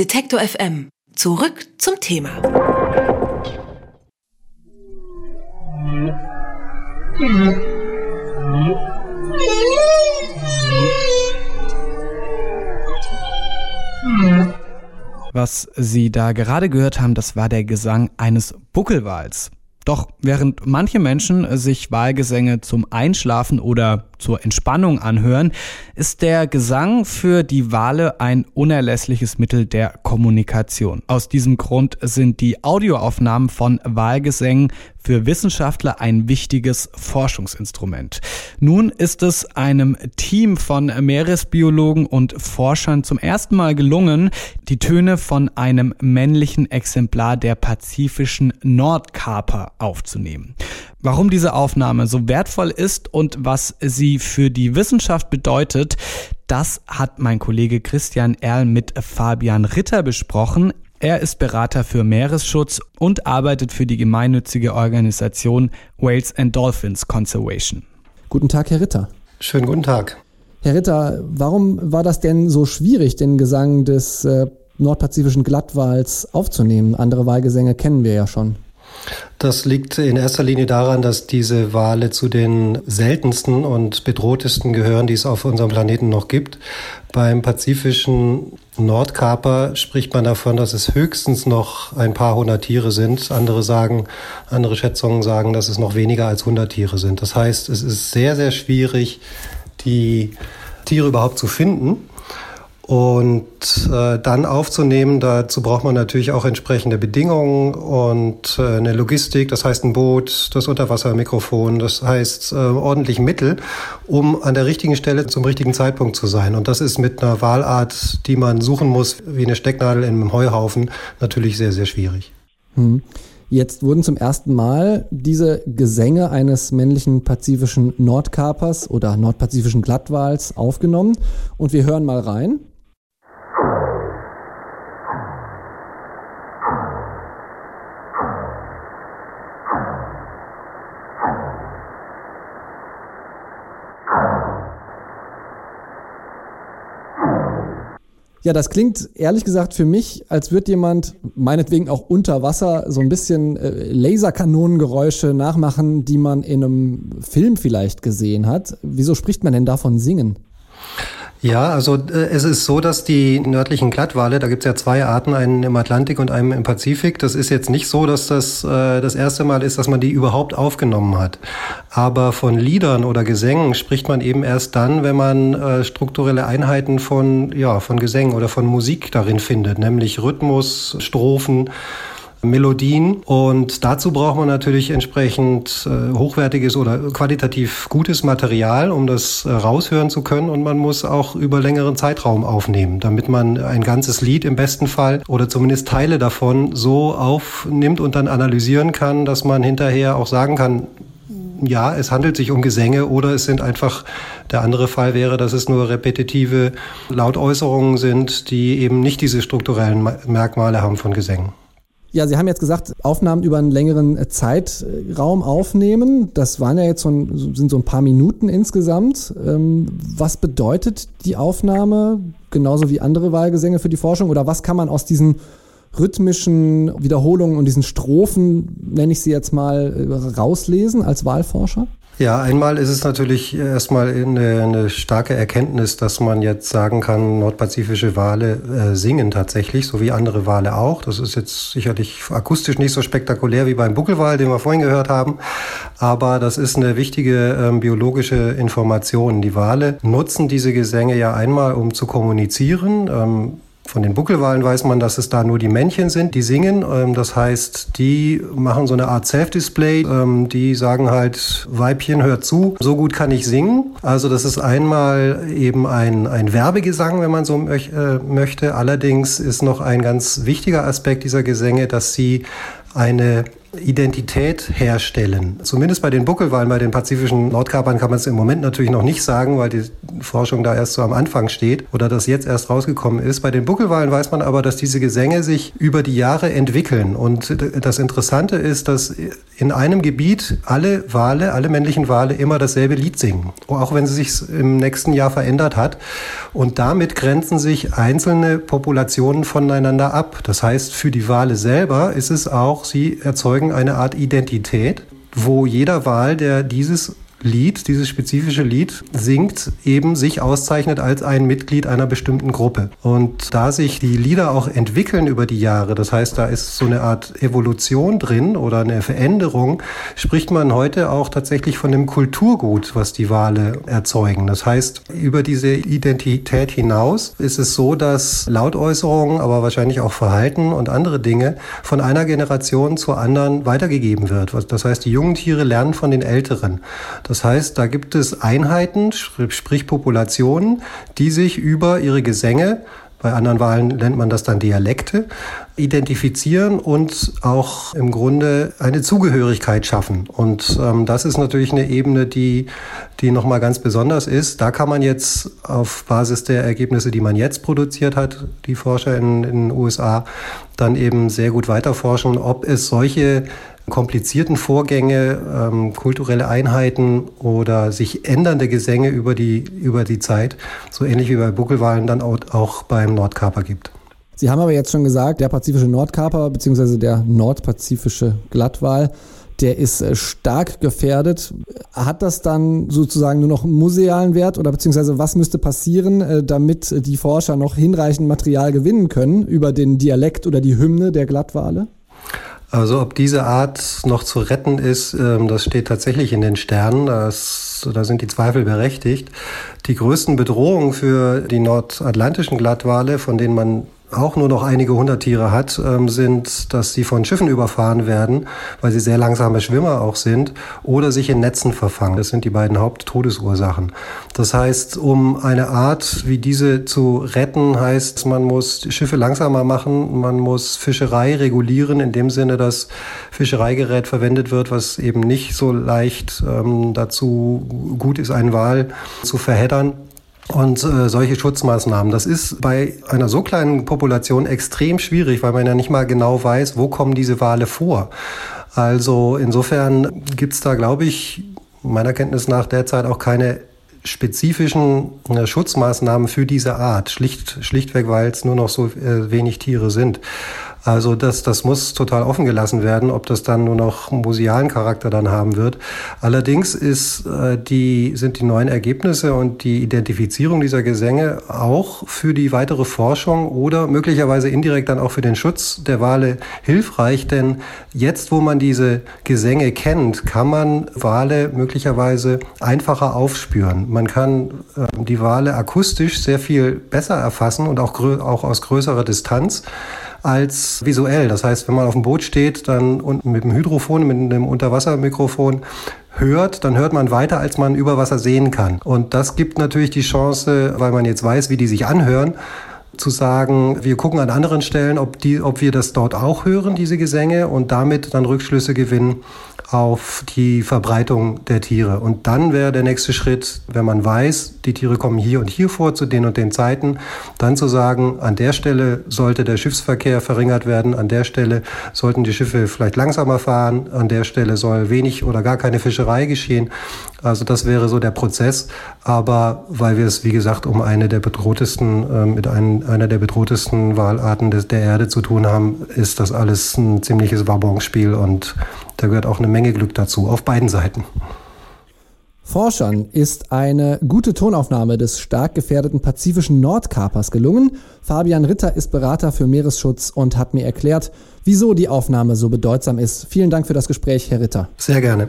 Detektor FM. Zurück zum Thema. Was Sie da gerade gehört haben, das war der Gesang eines Buckelwals. Doch während manche Menschen sich Wahlgesänge zum Einschlafen oder zur Entspannung anhören, ist der Gesang für die Wale ein unerlässliches Mittel der Kommunikation. Aus diesem Grund sind die Audioaufnahmen von Wahlgesängen für Wissenschaftler ein wichtiges Forschungsinstrument. Nun ist es einem Team von Meeresbiologen und Forschern zum ersten Mal gelungen, die Töne von einem männlichen Exemplar der pazifischen Nordkaper aufzunehmen. Warum diese Aufnahme so wertvoll ist und was sie für die Wissenschaft bedeutet, das hat mein Kollege Christian Erl mit Fabian Ritter besprochen. Er ist Berater für Meeresschutz und arbeitet für die gemeinnützige Organisation Whales and Dolphins Conservation. Guten Tag, Herr Ritter. Schönen guten Tag. Herr Ritter, warum war das denn so schwierig, den Gesang des äh, nordpazifischen Glattwals aufzunehmen? Andere Wahlgesänge kennen wir ja schon. Das liegt in erster Linie daran, dass diese Wale zu den seltensten und bedrohtesten gehören, die es auf unserem Planeten noch gibt. Beim pazifischen Nordkaper spricht man davon, dass es höchstens noch ein paar hundert Tiere sind. Andere sagen, andere Schätzungen sagen, dass es noch weniger als hundert Tiere sind. Das heißt, es ist sehr, sehr schwierig, die Tiere überhaupt zu finden. Und äh, dann aufzunehmen, dazu braucht man natürlich auch entsprechende Bedingungen und äh, eine Logistik, das heißt ein Boot, das Unterwassermikrofon, das heißt äh, ordentlich Mittel, um an der richtigen Stelle zum richtigen Zeitpunkt zu sein. Und das ist mit einer Wahlart, die man suchen muss, wie eine Stecknadel in einem Heuhaufen, natürlich sehr, sehr schwierig. Hm. Jetzt wurden zum ersten Mal diese Gesänge eines männlichen pazifischen Nordkapers oder nordpazifischen Glattwals aufgenommen und wir hören mal rein. Ja, das klingt ehrlich gesagt für mich, als würde jemand meinetwegen auch unter Wasser so ein bisschen äh, Laserkanonengeräusche nachmachen, die man in einem Film vielleicht gesehen hat. Wieso spricht man denn davon singen? Ja, also äh, es ist so, dass die nördlichen Glattwale, da gibt's ja zwei Arten, einen im Atlantik und einen im Pazifik. Das ist jetzt nicht so, dass das äh, das erste Mal ist, dass man die überhaupt aufgenommen hat. Aber von Liedern oder Gesängen spricht man eben erst dann, wenn man äh, strukturelle Einheiten von, ja, von Gesängen oder von Musik darin findet, nämlich Rhythmus, Strophen Melodien. Und dazu braucht man natürlich entsprechend äh, hochwertiges oder qualitativ gutes Material, um das äh, raushören zu können. Und man muss auch über längeren Zeitraum aufnehmen, damit man ein ganzes Lied im besten Fall oder zumindest Teile davon so aufnimmt und dann analysieren kann, dass man hinterher auch sagen kann, ja, es handelt sich um Gesänge oder es sind einfach, der andere Fall wäre, dass es nur repetitive Lautäußerungen sind, die eben nicht diese strukturellen Merkmale haben von Gesängen. Ja, Sie haben jetzt gesagt, Aufnahmen über einen längeren Zeitraum aufnehmen. Das waren ja jetzt so ein, sind so ein paar Minuten insgesamt. Ähm, was bedeutet die Aufnahme, genauso wie andere Wahlgesänge für die Forschung? Oder was kann man aus diesen rhythmischen Wiederholungen und diesen Strophen, nenne ich sie jetzt mal, äh, rauslesen als Wahlforscher? Ja, einmal ist es natürlich erstmal eine, eine, starke Erkenntnis, dass man jetzt sagen kann, nordpazifische Wale äh, singen tatsächlich, so wie andere Wale auch. Das ist jetzt sicherlich akustisch nicht so spektakulär wie beim Buckelwal, den wir vorhin gehört haben, aber das ist eine wichtige ähm, biologische Information. Die Wale nutzen diese Gesänge ja einmal, um zu kommunizieren. Ähm, von den Buckelwalen weiß man, dass es da nur die Männchen sind, die singen. Ähm, das heißt, die machen so eine Art Self-Display. Ähm, die sagen halt, Weibchen, hört zu, so gut kann ich singen. Also das ist einmal eben ein, ein Werbegesang, wenn man so äh, möchte. Allerdings ist noch ein ganz wichtiger Aspekt dieser Gesänge, dass sie eine Identität herstellen. Zumindest bei den Buckelwalen, bei den pazifischen Nordkapern kann man es im Moment natürlich noch nicht sagen, weil die Forschung da erst so am Anfang steht oder das jetzt erst rausgekommen ist. Bei den Buckelwalen weiß man aber, dass diese Gesänge sich über die Jahre entwickeln. Und das Interessante ist, dass in einem Gebiet alle Wale, alle männlichen Wale immer dasselbe Lied singen, auch wenn sie sich im nächsten Jahr verändert hat. Und damit grenzen sich einzelne Populationen voneinander ab. Das heißt, für die Wale selber ist es auch, sie erzeugen eine Art Identität, wo jeder Wal, der dieses Lied, dieses spezifische Lied singt, eben sich auszeichnet als ein Mitglied einer bestimmten Gruppe. Und da sich die Lieder auch entwickeln über die Jahre, das heißt, da ist so eine Art Evolution drin oder eine Veränderung, spricht man heute auch tatsächlich von dem Kulturgut, was die Wale erzeugen. Das heißt, über diese Identität hinaus ist es so, dass Lautäußerungen, aber wahrscheinlich auch Verhalten und andere Dinge von einer Generation zur anderen weitergegeben wird. Das heißt, die jungen Tiere lernen von den Älteren. Das heißt, da gibt es Einheiten, sprich Populationen, die sich über ihre Gesänge bei anderen Wahlen nennt man das dann Dialekte, identifizieren und auch im Grunde eine Zugehörigkeit schaffen. Und ähm, das ist natürlich eine Ebene, die, die nochmal ganz besonders ist. Da kann man jetzt auf Basis der Ergebnisse, die man jetzt produziert hat, die Forscher in, in den USA, dann eben sehr gut weiterforschen, ob es solche komplizierten Vorgänge, ähm, kulturelle Einheiten oder sich ändernde Gesänge über die, über die Zeit, so ähnlich wie bei Buckelwalen, dann auch, auch beim Nordkaper gibt. Sie haben aber jetzt schon gesagt, der pazifische Nordkaper bzw. der nordpazifische Glattwal, der ist äh, stark gefährdet. Hat das dann sozusagen nur noch musealen Wert oder beziehungsweise was müsste passieren, äh, damit die Forscher noch hinreichend Material gewinnen können über den Dialekt oder die Hymne der Glattwale? Also ob diese Art noch zu retten ist, ähm, das steht tatsächlich in den Sternen. Das, da sind die Zweifel berechtigt. Die größten Bedrohungen für die nordatlantischen Glattwale, von denen man auch nur noch einige hundert Tiere hat, ähm, sind, dass sie von Schiffen überfahren werden, weil sie sehr langsame Schwimmer auch sind, oder sich in Netzen verfangen. Das sind die beiden Haupttodesursachen. Das heißt, um eine Art wie diese zu retten, heißt, man muss Schiffe langsamer machen, man muss Fischerei regulieren, in dem Sinne, dass Fischereigerät verwendet wird, was eben nicht so leicht ähm, dazu gut ist, einen Wal zu verheddern und äh, solche Schutzmaßnahmen. Das ist bei einer so kleinen Population extrem schwierig, weil man ja nicht mal genau weiß, wo kommen diese Wale vor. Also insofern gibt's da, glaube ich, meiner Kenntnis nach derzeit auch keine spezifischen äh, Schutzmaßnahmen für diese Art, schlicht, schlichtweg, weil es nur noch so äh, wenig Tiere sind. Also das, das muss total offen gelassen werden, ob das dann nur noch musealen Charakter dann haben wird. Allerdings ist, äh, die, sind die neuen Ergebnisse und die Identifizierung dieser Gesänge auch für die weitere Forschung oder möglicherweise indirekt dann auch für den Schutz der Wale hilfreich, denn jetzt, wo man diese Gesänge kennt, kann man Wale möglicherweise einfacher aufspüren. Man kann äh, die Wale akustisch sehr viel besser erfassen und auch, auch aus größerer Distanz als visuell. Das heißt, wenn man auf dem Boot steht, dann und mit dem Hydrofon, mit einem Unterwassermikrofon hört, dann hört man weiter, als man über Wasser sehen kann. Und das gibt natürlich die Chance, weil man jetzt weiß, wie die sich anhören, zu sagen, wir gucken an anderen Stellen, ob, die, ob wir das dort auch hören, diese Gesänge, und damit dann Rückschlüsse gewinnen auf die Verbreitung der Tiere. Und dann wäre der nächste Schritt, wenn man weiß, die Tiere kommen hier und hier vor zu den und den Zeiten, dann zu sagen, an der Stelle sollte der Schiffsverkehr verringert werden, an der Stelle sollten die Schiffe vielleicht langsamer fahren, an der Stelle soll wenig oder gar keine Fischerei geschehen. Also das wäre so der Prozess. Aber weil wir es, wie gesagt, um eine der bedrohtesten, äh, mit ein, einer der bedrohtesten Wahlarten des, der Erde zu tun haben, ist das alles ein ziemliches Wabonspiel und da gehört auch eine Menge Glück dazu, auf beiden Seiten. Forschern ist eine gute Tonaufnahme des stark gefährdeten pazifischen Nordkapers gelungen. Fabian Ritter ist Berater für Meeresschutz und hat mir erklärt, wieso die Aufnahme so bedeutsam ist. Vielen Dank für das Gespräch, Herr Ritter. Sehr gerne.